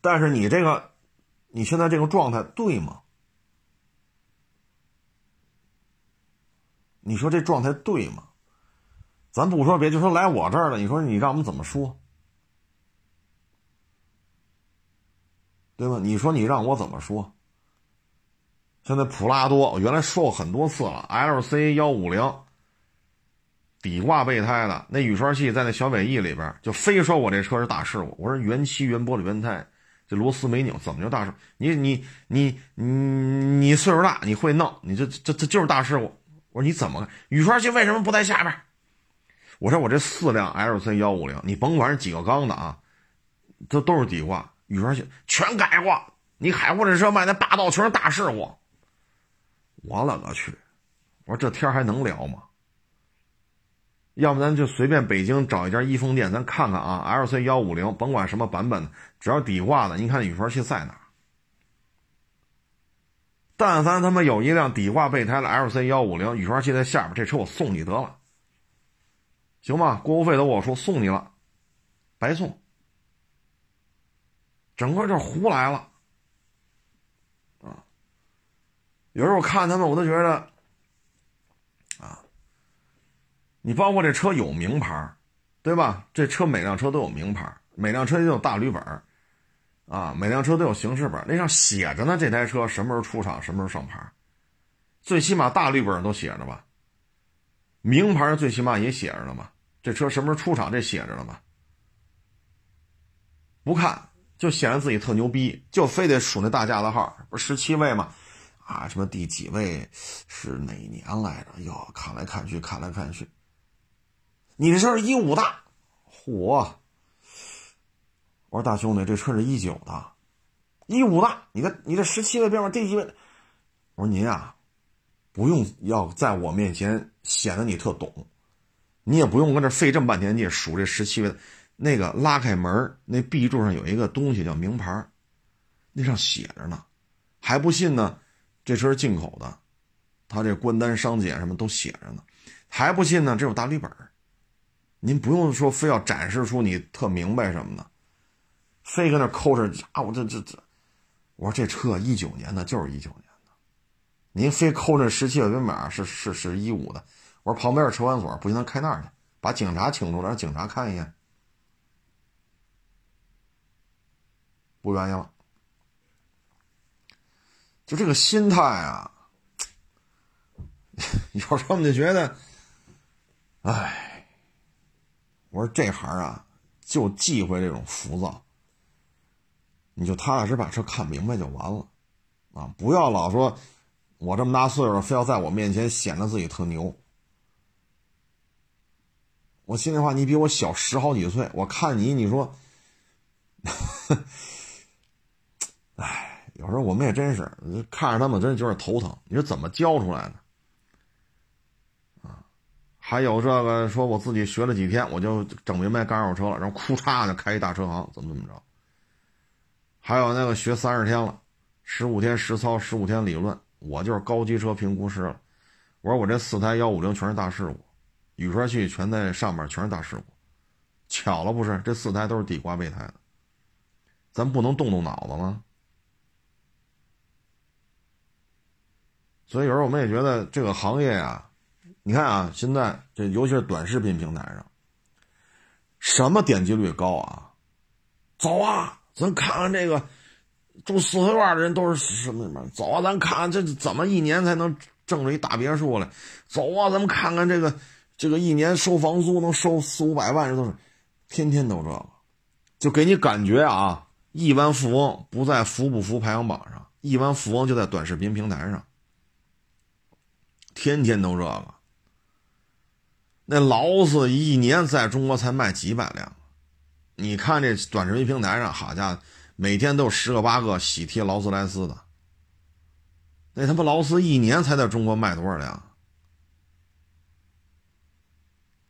但是你这个，你现在这个状态对吗？你说这状态对吗？咱不说别，就说来我这儿了。你说你让我们怎么说？对吧？你说你让我怎么说？现在普拉多，我原来说过很多次了，L C 幺五零底挂备胎的那雨刷器在那小尾翼里边，就非说我这车是大事故。我说原漆、原玻璃、原胎，这螺丝没拧，怎么就大事？你你你你你岁数大，你会弄，你这这这就是大事故。我说你怎么雨刷器为什么不在下边？我说我这四辆 LC 幺五零，你甭管是几个缸的啊，这都是底挂，雨刷器全改过。你海货这车卖那霸道全是大事故。我勒个去！我说这天还能聊吗？要不咱就随便北京找一家一丰店，咱看看啊，LC 幺五零，甭管什么版本的，只要底挂的，你看雨刷器在哪？但凡他妈有一辆底挂备胎的 LC 幺五零，雨刷器在下边，这车我送你得了，行吗？过户费都我出，送你了，白送，整个就胡来了，啊！有时候我看他们，我都觉得，啊，你包括这车有名牌，对吧？这车每辆车都有名牌，每辆车都有大绿本啊，每辆车都有行驶本，那上写着呢。这台车什么时候出厂，什么时候上牌，最起码大绿本都写着吧。名牌最起码也写着了吧。这车什么时候出厂，这写着了吧。不看就显得自己特牛逼，就非得数那大架子号，不是十七位吗？啊，什么第几位是哪年来着？哟，看来看去，看来看去，你这车是一五的，嚯！我说大兄弟，这车是一九的，一五的，你的你这十七位编码第几位？我说您啊，不用要在我面前显得你特懂，你也不用跟这费这么半天劲数这十七位。那个拉开门，那 B 柱上有一个东西叫名牌，那上写着呢，还不信呢？这车是进口的，他这关单商检什么都写着呢，还不信呢？这有大绿本您不用说非要展示出你特明白什么的。非搁那抠着啊！我这这这，我说这车一九年的，就是一九年的。您非抠着十七的编码是是是一五的。我说旁边是车管所，不行，咱开那儿去，把警察请出来，让警察看一眼。不愿意了。就这个心态啊，有时候你就觉得，哎，我说这行啊，就忌讳这种浮躁。你就踏踏实实把车看明白就完了，啊，不要老说，我这么大岁数，非要在我面前显得自己特牛。我心里话，你比我小十好几岁，我看你，你说，哎，有时候我们也真是看着他们，真的有点头疼。你说怎么教出来的？还有这个说我自己学了几天，我就整明白干二手车了，然后哭嚓就开一大车行，怎么怎么着？还有那个学三十天了，十五天实操，十五天理论，我就是高级车评估师了。我说我这四台幺五零全是大事故，雨刷器全在上面，全是大事故。巧了不是？这四台都是底挂备胎的，咱不能动动脑子吗？所以有时候我们也觉得这个行业呀，你看啊，现在这尤其是短视频平台上，什么点击率高啊？走啊！咱看看这个住四合院的人都是什么什么？走啊，咱看看这怎么一年才能挣着一大别墅来？走啊，咱们看看这个这个一年收房租能收四五百万，这都是天天都这个，就给你感觉啊，亿万富翁不在福不福排行榜上，亿万富翁就在短视频平台上，天天都这个。那劳斯一年在中国才卖几百辆。你看这短视频平台上，好家伙，每天都有十个八个喜提劳斯莱斯的。那他妈劳斯一年才在中国卖多少辆？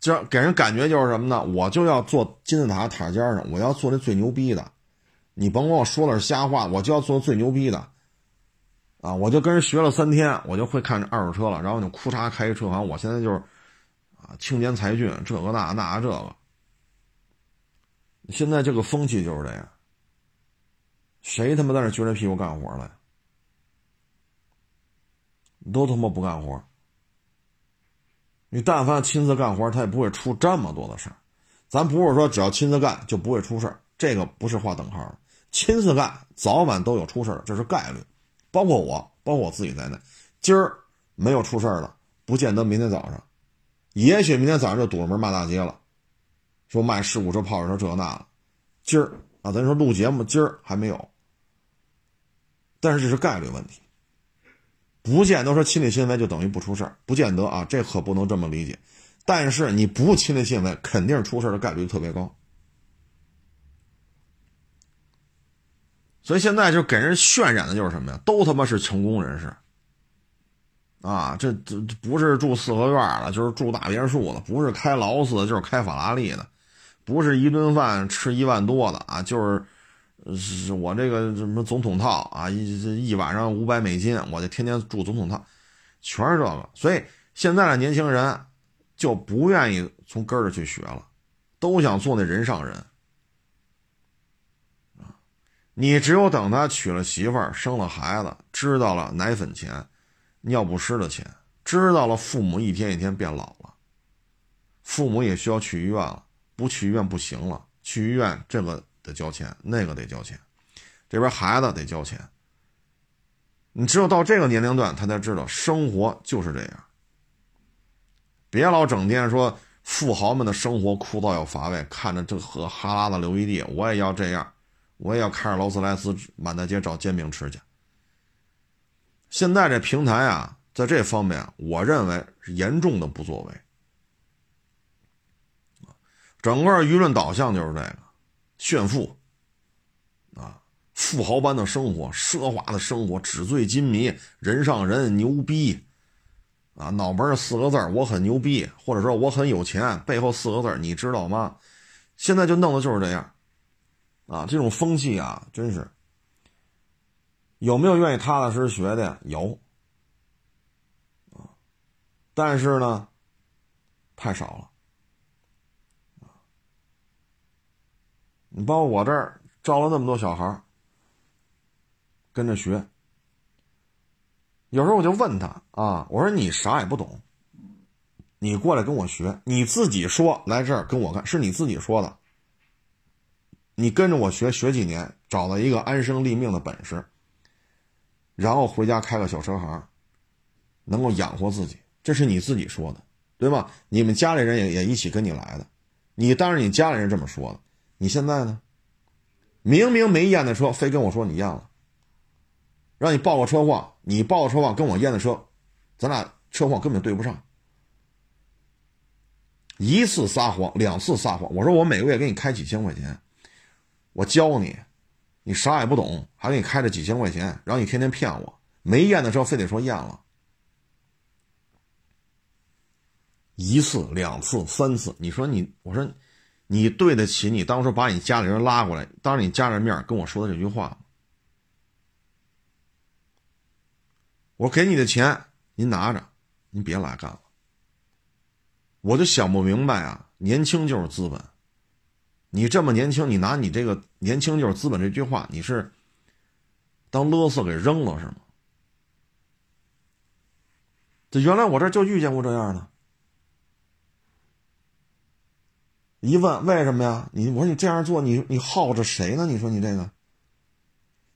这给人感觉就是什么呢？我就要坐金字塔塔尖上，我要做那最牛逼的。你甭管我说的是瞎话，我就要做最牛逼的。啊，我就跟人学了三天，我就会看这二手车了。然后就哭嚓开一车行，我现在就是啊，青年才俊，这个那那这个。现在这个风气就是这样，谁他妈在那撅着屁股干活了？都他妈不干活。你但凡亲自干活，他也不会出这么多的事儿。咱不是说只要亲自干就不会出事儿，这个不是划等号的。亲自干早晚都有出事儿，这是概率。包括我，包括我自己在内，今儿没有出事儿了，不见得明天早上，也许明天早上就堵着门骂大街了。说卖事故车、泡水车这那的，今儿啊，咱说录节目，今儿还没有，但是这是概率问题，不见得说亲力亲为就等于不出事儿，不见得啊，这可不能这么理解。但是你不亲力亲为，肯定出事的概率特别高。所以现在就给人渲染的就是什么呀？都他妈是成功人士啊！这这不是住四合院了，就是住大别墅了；不是开劳斯，就是开法拉利的；不是一顿饭吃一万多的啊，就是是我这个什么总统套啊，一一晚上五百美金，我就天天住总统套，全是这个。所以现在的年轻人就不愿意从根儿去学了，都想做那人上人。你只有等他娶了媳妇儿、生了孩子，知道了奶粉钱、尿不湿的钱，知道了父母一天一天变老了，父母也需要去医院了，不去医院不行了，去医院这个得交钱，那个得交钱，这边孩子得交钱。你只有到这个年龄段，他才知道生活就是这样。别老整天说富豪们的生活枯燥又乏味，看着这河哈喇子流一地，我也要这样。我也要开着劳斯莱斯满大街找煎饼吃去。现在这平台啊，在这方面，我认为是严重的不作为。整个舆论导向就是这个，炫富，啊，富豪般的生活，奢华的生活，纸醉金迷，人上人，牛逼，啊，脑门四个字我很牛逼，或者说我很有钱，背后四个字你知道吗？现在就弄的就是这样。啊，这种风气啊，真是有没有愿意踏踏实实学的呀？有啊，但是呢，太少了。你包括我这儿招了那么多小孩跟着学，有时候我就问他啊，我说你啥也不懂，你过来跟我学，你自己说来这儿跟我干，是你自己说的。你跟着我学学几年，找到一个安身立命的本事，然后回家开个小车行，能够养活自己，这是你自己说的，对吧？你们家里人也也一起跟你来的，你当然你家里人这么说的，你现在呢？明明没验的车，非跟我说你验了，让你报个车况，你报个车况跟我验的车，咱俩车况根本对不上，一次撒谎，两次撒谎，我说我每个月给你开几千块钱。我教你，你啥也不懂，还给你开着几千块钱，然后你天天骗我，没验的车非得说验了，一次、两次、三次，你说你，我说，你对得起你当初把你家里人拉过来，当着你家人面跟我说的这句话吗？我给你的钱您拿着，您别来干了。我就想不明白啊，年轻就是资本。你这么年轻，你拿你这个“年轻就是资本”这句话，你是当勒索给扔了是吗？这原来我这就遇见过这样的，一问为什么呀？你我说你这样做，你你耗着谁呢？你说你这个，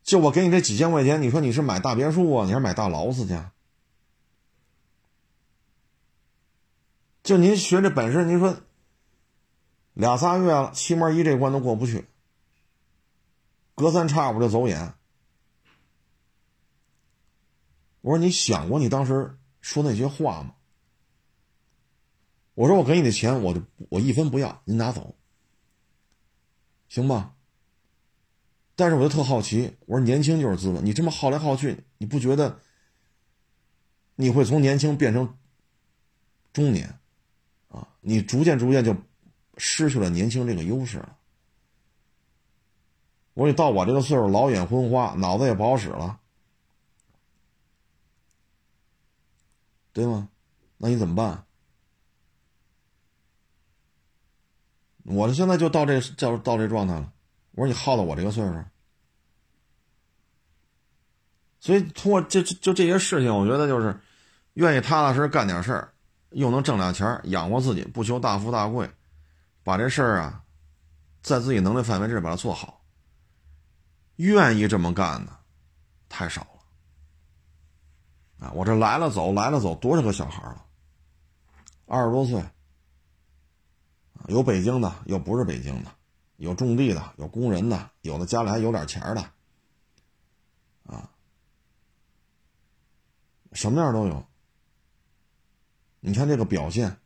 就我给你这几千块钱，你说你是买大别墅啊，你是买大劳斯去？就您学这本事，您说。俩仨月了，期末一这关都过不去，隔三差五就走眼。我说你想过你当时说那些话吗？我说我给你的钱，我就我一分不要，您拿走，行吧？但是我就特好奇，我说年轻就是资本，你这么耗来耗去，你不觉得你会从年轻变成中年啊？你逐渐逐渐就。失去了年轻这个优势了。我说你到我这个岁数，老眼昏花，脑子也不好使了，对吗？那你怎么办？我现在就到这叫到这状态了。我说你耗到我这个岁数，所以通过这就这些事情，我觉得就是愿意踏踏实实干点事儿，又能挣俩钱养活自己，不求大富大贵。把这事儿啊，在自己能力范围之内把它做好。愿意这么干的太少了啊！我这来了走来了走，多少个小孩了？二十多岁，有北京的，有不是北京的，有种地的，有工人的，有的家里还有点钱的，啊，什么样都有。你看这个表现。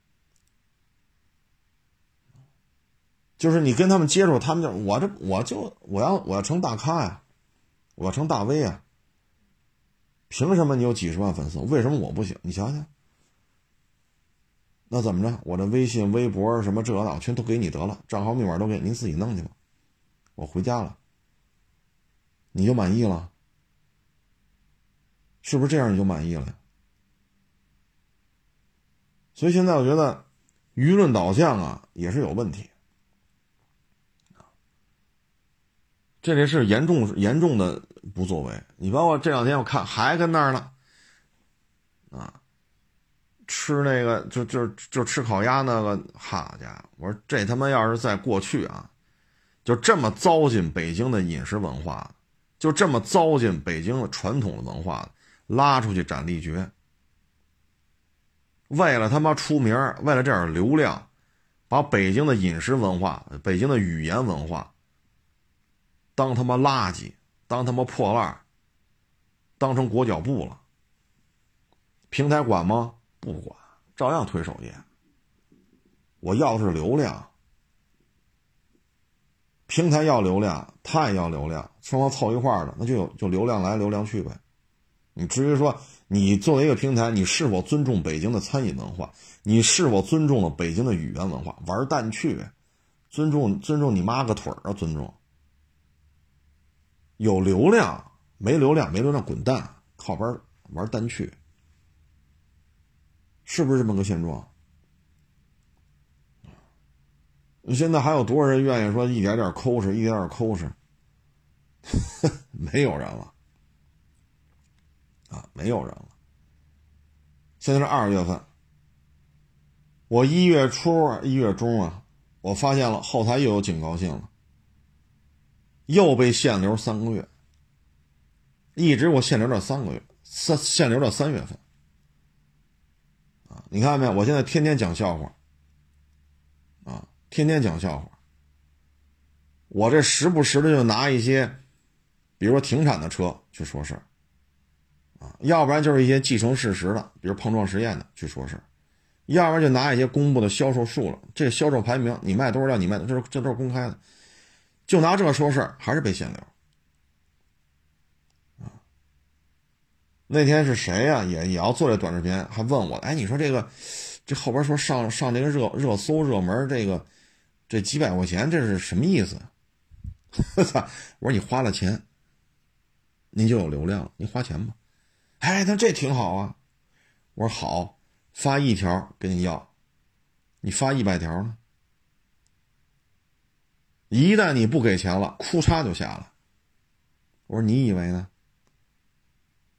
就是你跟他们接触，他们就我这我就我要我要成大咖呀，我要成大 V 啊。凭什么你有几十万粉丝？为什么我不行？你想想。那怎么着？我这微信、微博什么这那全都给你得了，账号密码都给您自己弄去吧。我回家了，你就满意了？是不是这样你就满意了？所以现在我觉得舆论导向啊也是有问题。这里是严重严重的不作为。你包括这两天我看还跟那儿呢，啊，吃那个就就就吃烤鸭那个，好家伙！我说这他妈要是在过去啊，就这么糟践北京的饮食文化，就这么糟践北京的传统的文化，拉出去斩立决。为了他妈出名，为了这点流量，把北京的饮食文化、北京的语言文化。当他妈垃圾，当他妈破烂当成裹脚布了。平台管吗？不管，照样推首页。我要的是流量，平台要流量，他也要流量，双方凑一块儿的，那就有就流量来流量去呗。你至于说你作为一个平台，你是否尊重北京的餐饮文化？你是否尊重了北京的语言文化？玩蛋去，尊重尊重你妈个腿儿啊！尊重。有流量没流量没流量滚蛋，靠边玩单去，是不是这么个现状？现在还有多少人愿意说一点点抠哧，一点点抠哧？没有人了，啊，没有人了。现在是二月份，我一月初、一月中啊，我发现了后台又有警告信了。又被限流三个月，一直我限流到三个月，三限流到三月份。啊，你看到没有？我现在天天讲笑话，啊，天天讲笑话。我这时不时的就拿一些，比如说停产的车去说事儿，啊，要不然就是一些既成事实的，比如碰撞实验的去说事儿，要不然就拿一些公布的销售数了，这销售排名，你卖多少辆，你卖的，这这都是公开的。就拿这说事儿，还是被限流啊！那天是谁呀？也也要做这短视频，还问我：“哎，你说这个，这后边说上上这个热热搜热门，这个这几百块钱，这是什么意思？” 我操！我说你花了钱，您就有流量，你花钱吧。哎，那这挺好啊。我说好，发一条跟你要，你发一百条呢？一旦你不给钱了，哭嚓就下了。我说你以为呢？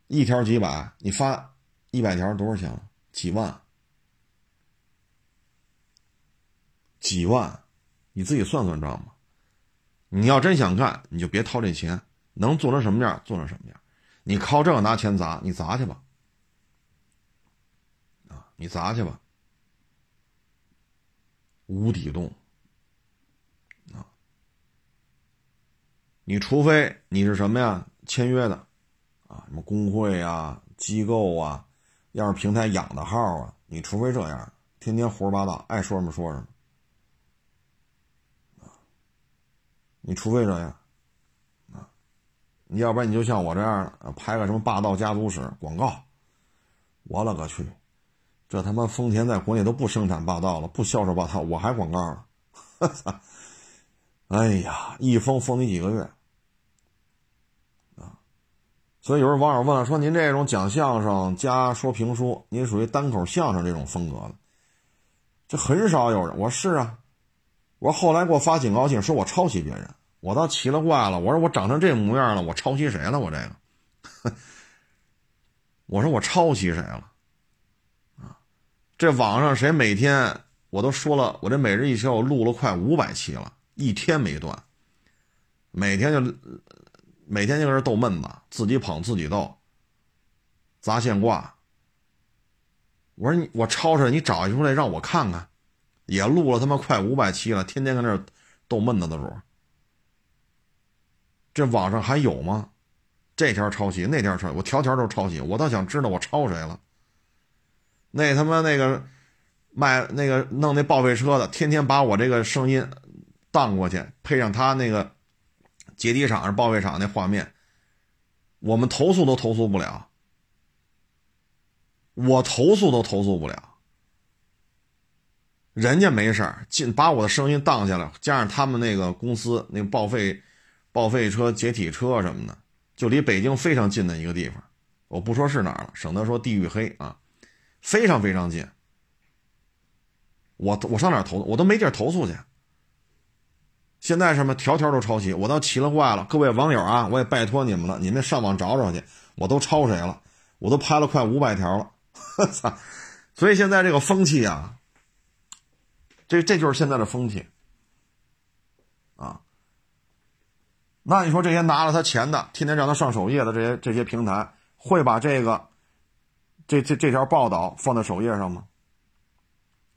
一条几百，你发一百条多少钱？几万？几万？你自己算算账吧。你要真想干，你就别掏这钱，能做成什么样做成什么样。你靠这个拿钱砸，你砸去吧。啊，你砸去吧。无底洞。你除非你是什么呀？签约的，啊，什么工会啊、机构啊，要是平台养的号啊，你除非这样，天天胡说八道，爱说什么说什么，啊，你除非这样，啊，你要不然你就像我这样，拍个什么霸道家族史广告，我勒个去，这他妈丰田在国内都不生产霸道了，不销售霸道，我还广告了，哈哈，哎呀，一封封你几个月。所以有人网友问了，说您这种讲相声加说评书，您属于单口相声这种风格的，这很少有人。我是啊，我后来给我发警告信，说我抄袭别人，我倒奇了怪了。我说我长成这模样了，我抄袭谁了？我这个，我说我抄袭谁了？啊，这网上谁每天我都说了，我这每日一期我录了快五百期了，一天没断，每天就。每天就搁这逗闷子，自己捧自己逗，砸线挂。我说你，我抄出来，你找一出来让我看看。也录了他妈快五百期了，天天搁那逗闷子的主。这网上还有吗？这条抄袭，那条抄，我条条都抄袭。我倒想知道我抄谁了。那他妈那个卖那个弄那报废车的，天天把我这个声音。荡过去，配上他那个解体厂是、报废厂那画面，我们投诉都投诉不了，我投诉都投诉不了。人家没事儿，进把我的声音荡下来，加上他们那个公司那报废、报废车、解体车什么的，就离北京非常近的一个地方，我不说是哪儿了，省得说地域黑啊，非常非常近。我我上哪儿投？我都没地儿投诉去。现在什么条条都抄袭，我都奇了怪了。各位网友啊，我也拜托你们了，你们上网找找去，我都抄谁了？我都拍了快五百条了，我 操！所以现在这个风气啊。这这就是现在的风气，啊，那你说这些拿了他钱的，天天让他上首页的这些这些平台，会把这个这这这条报道放在首页上吗？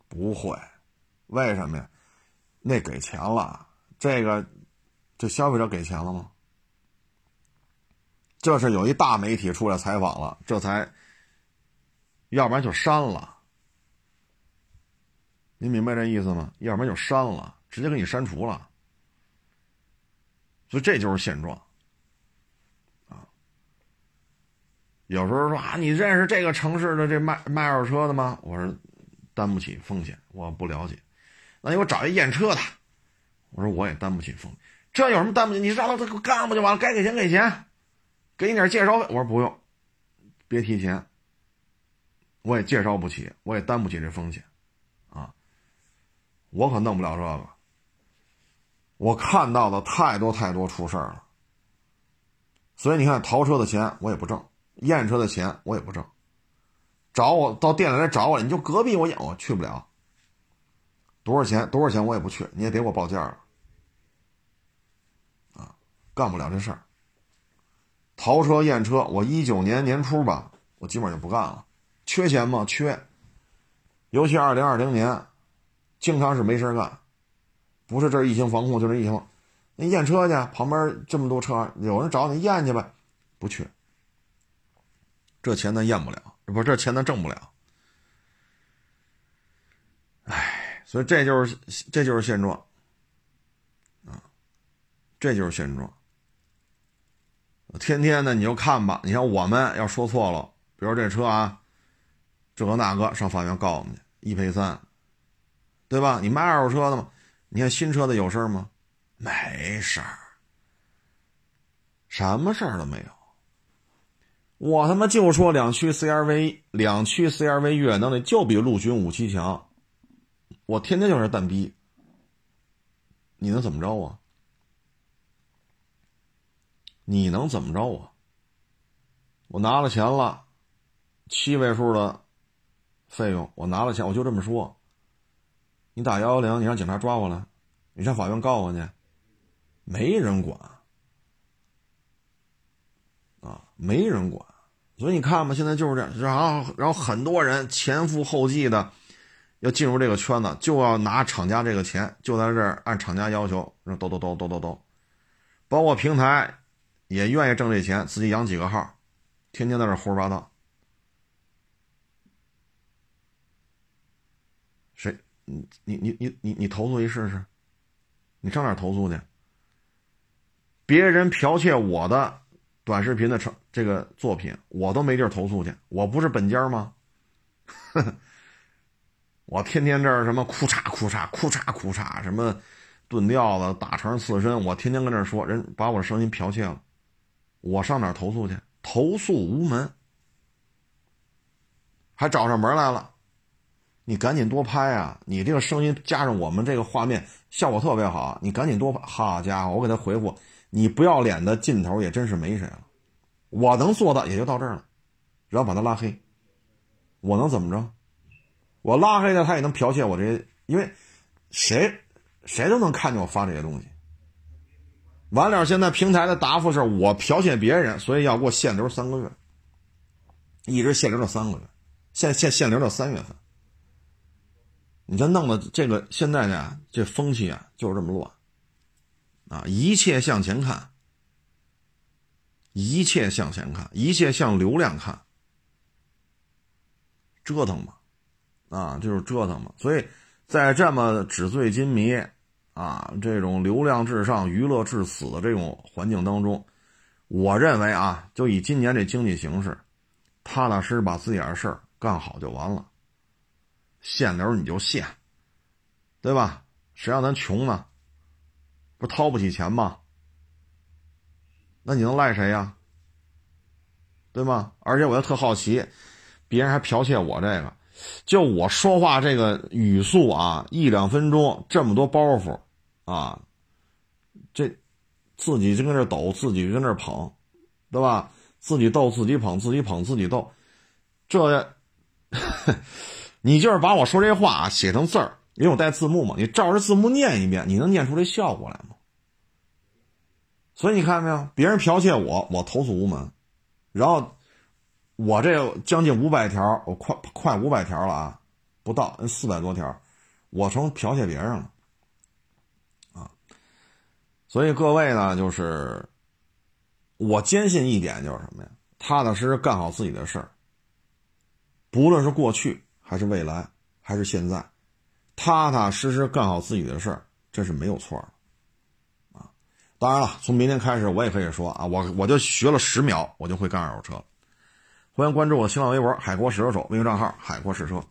不会，为什么呀？那给钱了，这个这消费者给钱了吗？这是有一大媒体出来采访了，这才，要不然就删了。您明白这意思吗？要不然就删了，直接给你删除了。所以这就是现状，啊。有时候说啊，你认识这个城市的这卖卖二手车的吗？我说担不起风险，我不了解。那你给我找一验车的，我说我也担不起风险。这有什么担不起？你让他他干不就完了？该给钱给钱，给你点介绍费。我说不用，别提钱，我也介绍不起，我也担不起这风险。啊我可弄不了这个，我看到的太多太多出事儿了，所以你看，淘车的钱我也不挣，验车的钱我也不挣，找我到店里来找我，你就隔壁我验，我去不了，多少钱多少钱我也不去，你也别给我报价了，啊，干不了这事儿。淘车验车，我一九年年初吧，我基本上就不干了，缺钱吗？缺，尤其二零二零年。经常是没事干，不是这疫情防控就是疫情，那验车去，旁边这么多车，有人找你验去呗，不去，这钱咱验不了，不，这钱咱挣不了，哎，所以这就是这就是现状，啊，这就是现状，天天的你就看吧，你像我们要说错了，比如这车啊，这个那个上法院告我们去，一赔三。对吧？你卖二手车的嘛？你看新车的有事儿吗？没事儿，什么事儿都没有。我他妈就说两驱 CRV，两驱 CRV 越野能力就比陆巡五七强。我天天就是蛋逼，你能怎么着啊？你能怎么着啊？我拿了钱了，七位数的费用，我拿了钱，我就这么说。你打幺幺零，你让警察抓我来，你上法院告我去，没人管啊，没人管。所以你看吧，现在就是这样。然后，然后很多人前赴后继的要进入这个圈子，就要拿厂家这个钱，就在这儿按厂家要求，说都都都都都都，包括平台也愿意挣这钱，自己养几个号，天天在这胡说八道。谁？你你你你你你投诉一试试，你上哪投诉去？别人剽窃我的短视频的成这个作品，我都没地儿投诉去。我不是本家吗？呵 呵我天天这儿什么哭嚓哭嚓哭嚓哭嚓，什么炖吊子、大肠刺身，我天天跟这说，人把我的声音剽窃了，我上哪儿投诉去？投诉无门，还找上门来了。你赶紧多拍啊！你这个声音加上我们这个画面，效果特别好。你赶紧多拍，好家伙，我给他回复，你不要脸的劲头也真是没谁了。我能做到也就到这儿了，然后把他拉黑，我能怎么着？我拉黑他，他也能剽窃我这些，因为谁谁都能看见我发这些东西。完了，现在平台的答复是我剽窃别人，所以要给我限流三个月，一直限流到三个月，限限限流到三月份。你这弄的这个现在呢，这风气啊就是这么乱，啊，一切向前看，一切向前看，一切向流量看，折腾嘛，啊，就是折腾嘛。所以在这么纸醉金迷，啊，这种流量至上、娱乐至死的这种环境当中，我认为啊，就以今年这经济形势，踏踏实实把自己的事儿干好就完了。限流你就限，对吧？谁让咱穷呢？不掏不起钱吗？那你能赖谁呀？对吗？而且我又特好奇，别人还剽窃我这个。就我说话这个语速啊，一两分钟这么多包袱，啊，这自己就跟这抖，自己就跟这捧，对吧？自己逗自己捧，自己捧自己逗，这，你就是把我说这话啊写成字儿，因为我带字幕嘛，你照着字幕念一遍，你能念出这效果来吗？所以你看没有，别人剽窃我，我投诉无门，然后。我这将近五百条，我快快五百条了啊，不到四百多条，我成剽窃别人了啊！所以各位呢，就是我坚信一点，就是什么呀？踏踏实实干好自己的事儿，不论是过去还是未来还是现在，踏踏实实干好自己的事儿，这是没有错的啊！当然了，从明天开始，我也可以说啊，我我就学了十秒，我就会干二手车了。欢迎关注我的新浪微博“海阔试车手”微信账号“海阔试车”。